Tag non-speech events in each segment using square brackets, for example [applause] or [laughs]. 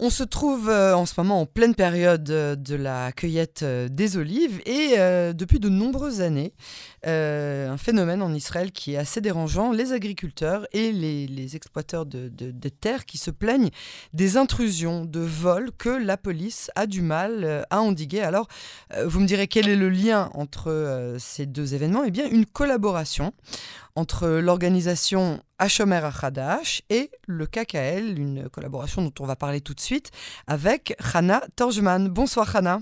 On se trouve euh, en ce moment en pleine période euh, de la cueillette euh, des olives et depuis de nombreuses années, un phénomène en Israël qui est assez dérangeant, les agriculteurs et les, exploiteurs de, de, terres qui se plaignent des intrusions, de vols que la police a du mal à endiguer. Alors, vous me direz quel est le lien entre ces deux événements? Eh bien, une collaboration entre l'organisation Hashomer Achadash et le KKL, une collaboration dont on va parler tout de suite avec Hana Torjman. Bonsoir Hana.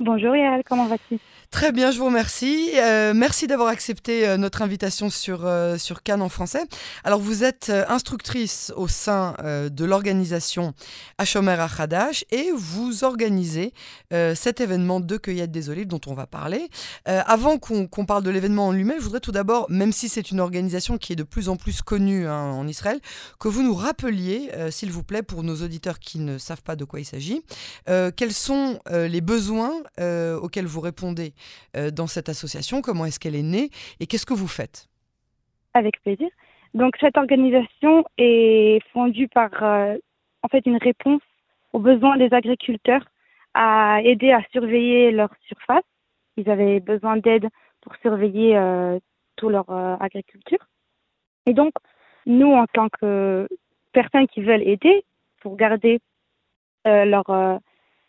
Bonjour Yael, comment vas-tu? Très bien, je vous remercie. Euh, merci d'avoir accepté euh, notre invitation sur, euh, sur Cannes en français. Alors, vous êtes instructrice au sein de l'organisation Hashomer Achadash et vous organisez cet événement de cueillette des olives dont on va parler. avant qu'on parle de l'événement en lui-même, je voudrais tout d'abord, même si c'est une organisation qui est de plus en plus connue hein, en Israël, que vous nous rappeliez, s'il vous plaît, pour nos auditeurs qui ne savent pas de quoi il s'agit, quels sont les besoins auxquels vous répondez euh, dans cette association Comment est-ce qu'elle est née Et qu'est-ce que vous faites? Avec plaisir. Donc cette organisation est fondue par euh, en fait une réponse aux besoins des agriculteurs à aider à surveiller leur surface. Ils avaient besoin d'aide pour surveiller euh, toute leur agriculture. Et donc nous en tant que personnes qui veulent aider pour garder leur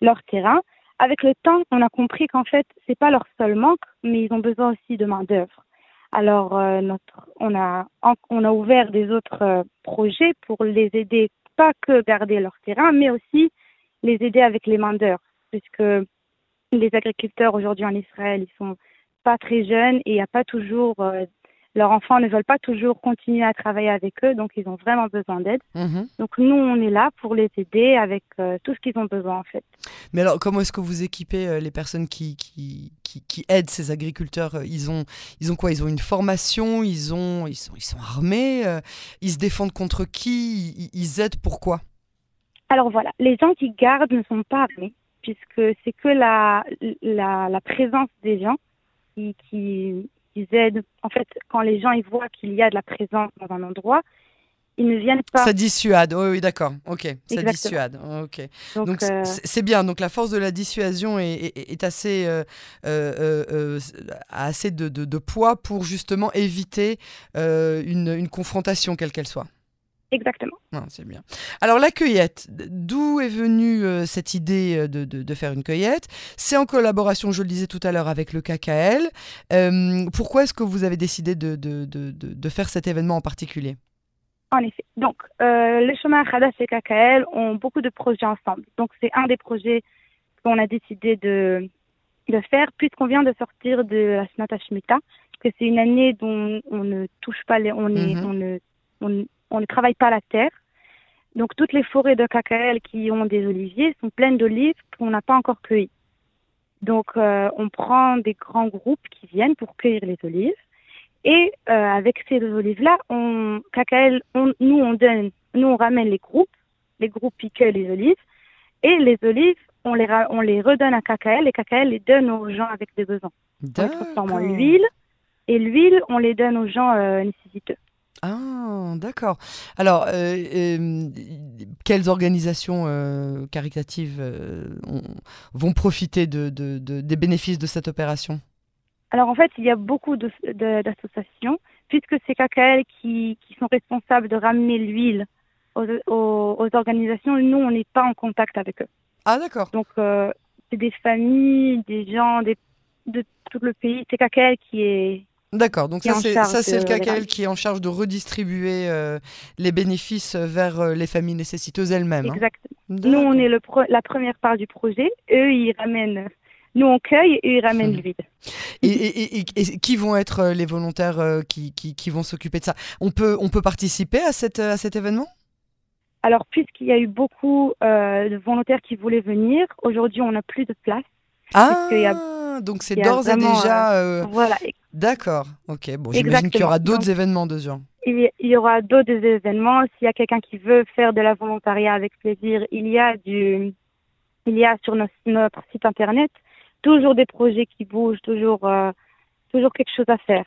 leur terrain, avec le temps, on a compris qu'en fait, c'est pas leur seul manque, mais ils ont besoin aussi de main d'œuvre. Alors, euh, notre, on a, on a ouvert des autres euh, projets pour les aider, pas que garder leur terrain, mais aussi les aider avec les main d'œuvre, puisque les agriculteurs aujourd'hui en Israël, ils sont pas très jeunes et il n'y a pas toujours euh, leurs enfants ne veulent pas toujours continuer à travailler avec eux, donc ils ont vraiment besoin d'aide. Mhm. Donc nous, on est là pour les aider avec euh, tout ce qu'ils ont besoin en fait. Mais alors, comment est-ce que vous équipez euh, les personnes qui, qui, qui, aident ces agriculteurs euh, ils ont, ils ont quoi? Ils ont une formation? Ils, ont, ils, sont, ils sont armés Ils se défendent contre qui? Ils, aident pourquoi Alors voilà, les gens qui gardent ne sont pas armés, puisque c'est que la, la, la présence des gens qui, qui ils aident. En fait, quand les gens ils voient qu'il y a de la présence dans un endroit, ils ne viennent pas. Ça dissuade, oui, oui d'accord, ok, ça dissuade, ok. Donc euh, c'est bien, donc la force de la dissuasion est, est, assez, euh, euh, assez de, de, poids pour justement éviter une, une confrontation, quelle qu'elle soit. Exactement. c'est bien. Alors la cueillette, d'où est venue euh, cette idée euh, de, de, faire une cueillette? C'est en collaboration, je le disais tout à l'heure, avec le KKL. Euh, pourquoi est-ce que vous avez décidé de, de, faire cet événement en particulier? En effet. Donc, les chemins Khadas et KKL ont beaucoup de projets ensemble. Donc, c'est un des projets qu'on a décidé de, de faire, puisqu'on vient de sortir de la Snata Shemitah, que c'est une année dont on ne touche pas les... On, est, mhm. on ne, on, on ne travaille pas la terre. Donc toutes les forêts de KKL qui ont des oliviers sont pleines d'olives qu'on n'a pas encore cueillies. Donc euh, on prend des grands groupes qui viennent pour cueillir les olives. Et euh, avec ces olives-là, on, nous on donne, nous on ramène les groupes, les groupes qui cueillent les olives, et les olives, on les, on les redonne à KKL et KKL les donne aux gens avec des besoins. On transforme en et l'huile, on les donne aux gens euh, nécessiteux. Ah, d'accord. Alors, euh, euh, quelles organisations euh, caritatives vont profiter de, des bénéfices de cette opération? Alors, en fait, il y a beaucoup d'associations, puisque c'est KKL qui, qui, sont responsables de ramener l'huile aux, organisations. Nous, on n'est pas en contact avec eux. Ah, d'accord. Donc, c'est des familles, des gens de tout le pays. C'est KKL qui est D'accord, donc ça c'est, ça c'est le KKL qui est en charge de redistribuer euh, les bénéfices vers euh, les familles nécessiteuses elles-mêmes. Hein. Exactement. Nous on est le la première part du projet, eux ils ramènent, nous on cueille et ils ramènent le vide. Et, et, qui vont être euh, les volontaires qui, qui, qui, vont s'occuper de ça? On peut, on peut participer à, cette, à cet événement? Alors puisqu'il y a eu beaucoup de volontaires qui voulaient venir, aujourd'hui on n'a plus de place. Ah donc c'est d'ores et déjà. Euh, voilà. D'accord. Ok. Bon, j'imagine qu'il y aura d'autres événements de genre. Il y aura d'autres événements. S'il y a quelqu'un qui veut faire de la volontariat avec plaisir, il y a du, il y a sur notre, site internet toujours des projets qui bougent, toujours, euh, toujours quelque chose à faire.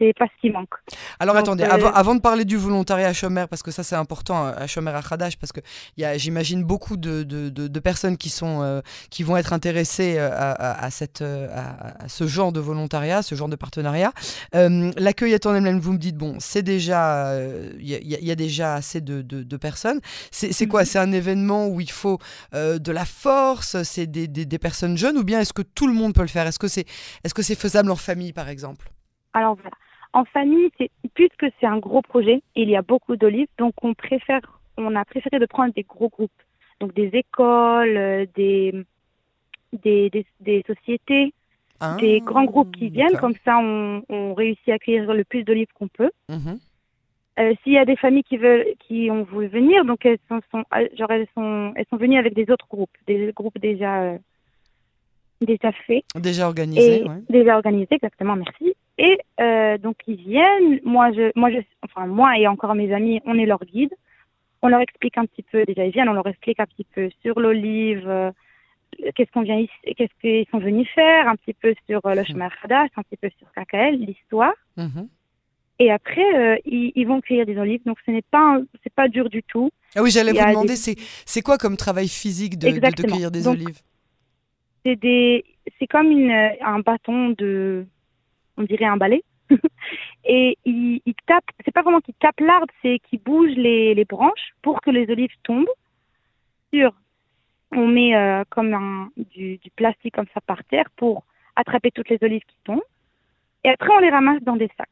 C'est pas ce qui manque. Alors attendez, avant, avant, de parler du volontariat à Chomer, parce que ça c'est important à Chomer à Khadash, parce que j'imagine beaucoup de, de, de, personnes qui, sont, qui vont être intéressées à, à, cette, à, ce genre de volontariat, ce genre de partenariat. L'accueil à même vous me dites, bon, c'est déjà, il y, y, a déjà assez de, personnes. C'est quoi? Mhm. C'est un événement où il faut de la force, c'est des, des, des, personnes jeunes, ou bien est-ce que tout le monde peut le faire? Est-ce que c'est est -ce c'est faisable en famille, par exemple? Alors voilà. En famille, puisque c'est un gros projet, il y a beaucoup d'olives, donc on préfère, on a préféré de prendre des gros groupes, donc des écoles, euh, des des, des, sociétés, ah, des grands groupes qui viennent, comme ça on, on réussit à accueillir le plus d'olives qu'on peut. Mhm. Euh, S'il y a des familles qui veulent, qui ont voulu venir, donc elles sont, sont, euh, genre elles sont, elles sont venues avec des autres groupes, des groupes déjà euh, déjà faits, déjà organisés, ouais. déjà organisés, exactement, merci. Et euh, donc ils viennent, moi je, moi je, enfin moi et encore mes amis, on est leur guide. On leur explique un petit peu, déjà ils viennent, on leur explique un petit peu sur l'olive, euh, qu'est-ce qu'on vient qu'est-ce qu'ils sont venus faire, un petit peu sur euh, le chemin Hadash, un petit peu sur KKL, l'histoire. Mhm. Et après, ils, vont cueillir des olives, donc ce n'est pas, c'est pas dur du tout. Ah oui, j'allais vous demander, c'est, c'est quoi comme travail physique de, de, cueillir des olives? C'est des, c'est comme une, un bâton de on dirait un balai. [laughs] et il, il tape, c'est pas vraiment qu'il tape l'arbre, c'est qu'il bouge les, les, branches pour que les olives tombent sur. On met euh, comme un, du, du, plastique comme ça par terre pour attraper toutes les olives qui tombent. Et après, on les ramasse dans des sacs.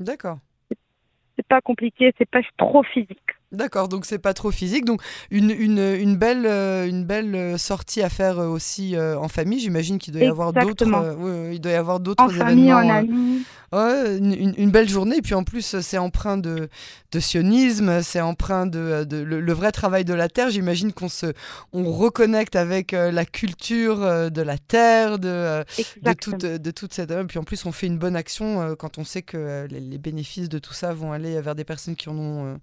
D'accord. C'est pas compliqué, c'est pas trop physique. D'accord, donc c'est pas trop physique. Donc une, une, une belle, euh, une belle euh, sortie à faire euh, aussi en famille. J'imagine qu'il doit y avoir d'autres. il doit y avoir d'autres événements. Famille, en amis une, belle journée. Et puis en plus, c'est empreint de, de sionisme, c'est empreint de, de le, vrai travail de la terre. J'imagine qu'on se, on reconnecte avec euh, la culture euh, de la terre, de, euh, de, toute, de toute cette. Et puis en plus, on fait une bonne action quand on sait que les, bénéfices de tout ça vont aller vers des personnes qui en ont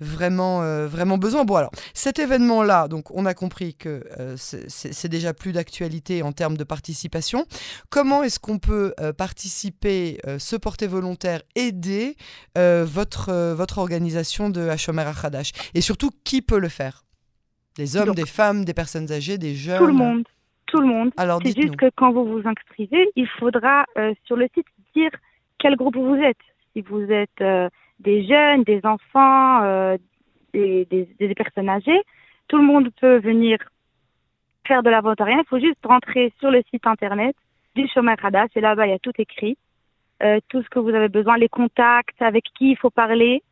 vraiment, vraiment besoin. Bon, alors, cet événement-là, donc on a compris que c'est déjà plus d'actualité en termes de participation. Comment est-ce qu'on peut participer se porter volontaire, aider euh, votre, euh, votre organisation de Hashomer Achadash Et surtout, qui peut le faire? Des hommes, des femmes, des personnes âgées, des jeunes Tout le monde. Tout le monde. Alors, C'est juste que quand vous vous inscrivez, il faudra euh, sur le site dire quel groupe vous êtes. Si vous êtes des jeunes, des enfants, des, des, personnes âgées, tout le monde peut venir faire de la volontariat. Il faut juste rentrer sur le site internet du Shomer Hadash et là-bas, il y a tout écrit. Euh, tout ce que vous avez besoin, les contacts, avec qui il faut parler.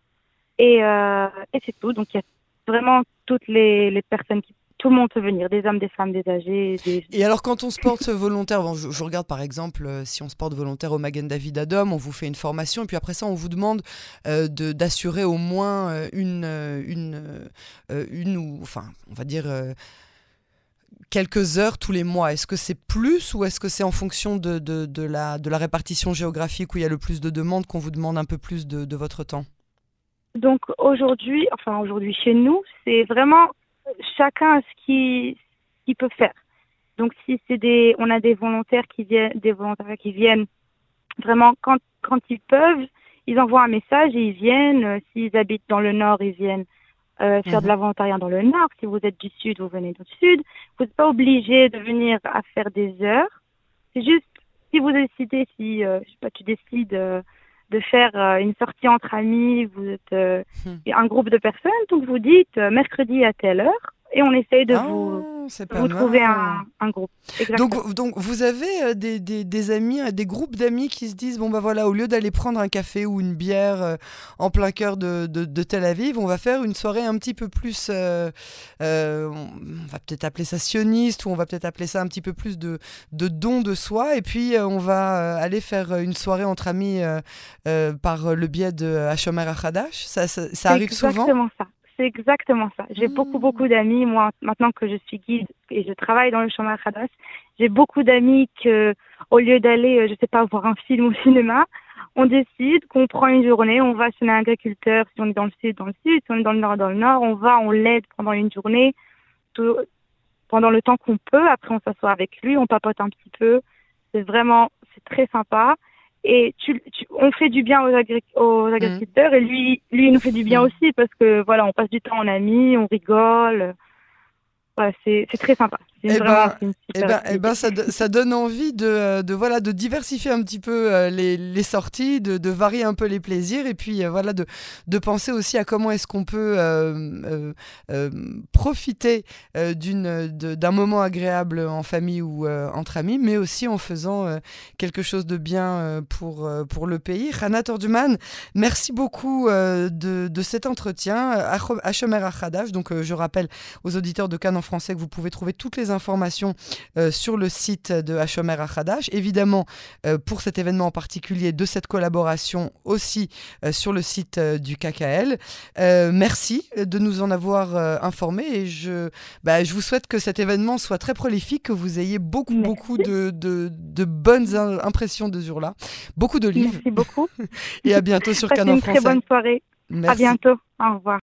Et, euh, et c'est tout. Donc il y a vraiment toutes les, personnes qui. Tout le monde peut venir, des hommes, des femmes, des âgés. Et alors quand on se porte volontaire, bon, je, regarde par exemple, euh, si on se porte volontaire au Magen David Adom, on vous fait une formation, et puis après ça, on vous demande euh, d'assurer au moins une, une, une, ou, enfin, on va dire quelques heures tous les mois. Est-ce que c'est plus ou est-ce que c'est en fonction de, de, la, de la répartition géographique où il y a le plus de demandes qu'on vous demande un peu plus de, votre temps? Donc aujourd'hui, enfin aujourd'hui chez nous, c'est vraiment chacun ce qu'il qui peut faire. Donc si c'est des, on a des volontaires qui viennent, des volontaires qui viennent vraiment quand, quand ils peuvent, ils envoient un message et ils viennent. S'ils habitent dans le nord, ils viennent euh, faire de mhm. la volontariat dans le nord. Si vous êtes du sud, vous venez du sud. Vous n'êtes pas obligé de venir à faire des heures. C'est juste si vous décidez, si euh, je sais pas, tu décides euh, de faire une sortie entre amis, vous êtes hmm. un groupe de personnes, donc vous dites mercredi à telle heure et on essaye de vous, ah, vous trouver un, un, groupe. Donc, donc vous avez euh, des, des, des, amis, euh, des groupes d'amis qui se disent bon bah voilà, au lieu d'aller prendre un café ou une bière euh, en plein cœur de, de, Tel Aviv, on va faire une soirée un petit peu plus, on va peut-être appeler ça sioniste ou on va peut-être appeler ça un petit peu plus de, de don de soi et puis on va aller faire une soirée entre amis par le biais de Hashomer Achadash. Ça, ça, ça arrive souvent? Exactement ça. C'est exactement ça. J'ai mmh. beaucoup, beaucoup d'amis. Moi, maintenant que je suis guide et je travaille dans le chemin Khadas, j'ai beaucoup d'amis que, au lieu d'aller, euh, je sais pas, voir un film au cinéma, on décide qu'on prend une journée, on va chez un agriculteur, si on est dans le sud, dans le sud, si on est dans le nord, dans le nord, on va, on l'aide pendant une journée, tout, pendant le temps qu'on peut. Après, on s'assoit avec lui, on papote un petit peu. C'est vraiment, c'est très sympa. Et tu, on fait du bien aux, aux mmh. agriculteurs et lui, lui, il nous fait du bien mmh. aussi parce que voilà, on passe du temps en amis, on rigole. Voilà, c'est très sympa. Eh ben, eh ben, eh ben ça, ça, donne envie de, de, voilà, de diversifier un petit peu euh, les, les sorties, de, de, varier un peu les plaisirs et puis euh, voilà, de, de penser aussi à comment est-ce qu'on peut euh, profiter d'un moment agréable en famille ou entre amis, mais aussi en faisant quelque chose de bien pour, pour le pays. Rana Torduman, merci beaucoup de, de, cet entretien. Hachemer Achadash, donc je rappelle aux auditeurs de Cannes en français que vous pouvez trouver toutes les informations euh, sur le site de Hashomer Achadash. Évidemment, euh, pour cet événement en particulier, de cette collaboration aussi euh, sur le site du KKL. merci de nous en avoir informé et je, bah, je vous souhaite que cet événement soit très prolifique, que vous ayez beaucoup, beaucoup de, de, bonnes impressions de ce jour-là, beaucoup de livres. Merci beaucoup. [laughs] et à bientôt sur Canon Français. Une très bonne soirée. À bientôt. Au revoir.